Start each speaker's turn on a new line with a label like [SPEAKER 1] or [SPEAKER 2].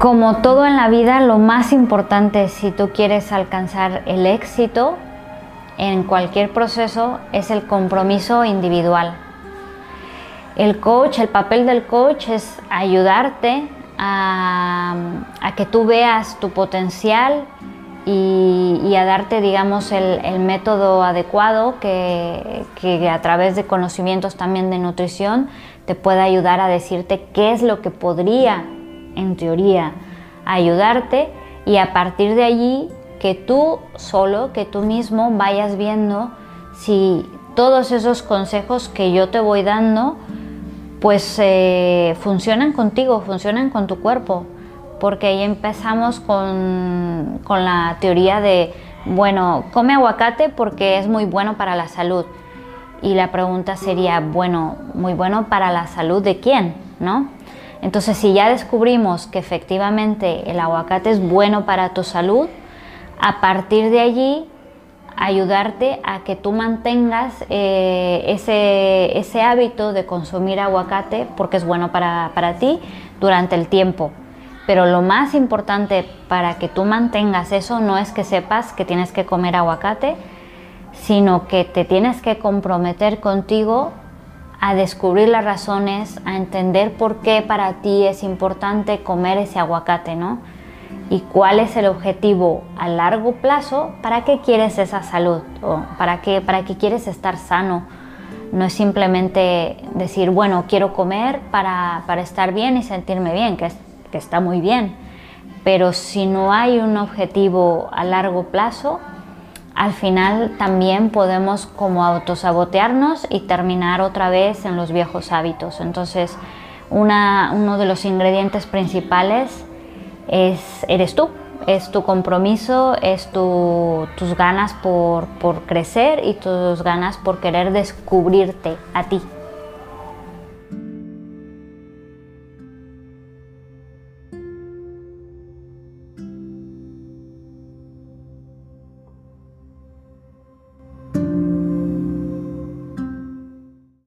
[SPEAKER 1] Como todo en la vida, lo más importante si tú quieres alcanzar el éxito en cualquier proceso es el compromiso individual. El coach, el papel del coach es ayudarte a, que tú veas tu potencial y, a darte, digamos, el, método adecuado que, que a través de conocimientos también de nutrición te pueda ayudar a decirte qué es lo que podría en teoría, ayudarte y a partir de allí que tú solo, que tú mismo vayas viendo si todos esos consejos que yo te voy dando, pues eh, funcionan contigo, funcionan con tu cuerpo. Porque ahí empezamos con, con la teoría de, bueno, come aguacate porque es muy bueno para la salud. Y la pregunta sería, bueno, muy bueno para la salud de quién, ¿no? Entonces, si ya descubrimos que efectivamente el aguacate es bueno para tu salud, a partir de allí ayudarte a que tú mantengas eh, ese, hábito de consumir aguacate porque es bueno para, para ti durante el tiempo. Pero lo más importante para que tú mantengas eso no es que sepas que tienes que comer aguacate, sino que te tienes que comprometer contigo a descubrir las razones, a entender por qué para ti es importante comer ese aguacate, ¿no? Y cuál es el objetivo a largo plazo, para qué quieres esa salud o para qué, para qué quieres estar sano. No es simplemente decir, bueno, quiero comer para, para estar bien y sentirme bien, que, que está muy bien. Pero si no hay un objetivo a largo plazo, al final también podemos como autosabotearnos y terminar otra vez en los viejos hábitos. Entonces, uno de los ingredientes principales es, eres tú, es tu compromiso, es tus ganas por, por crecer y tus ganas por querer descubrirte a ti.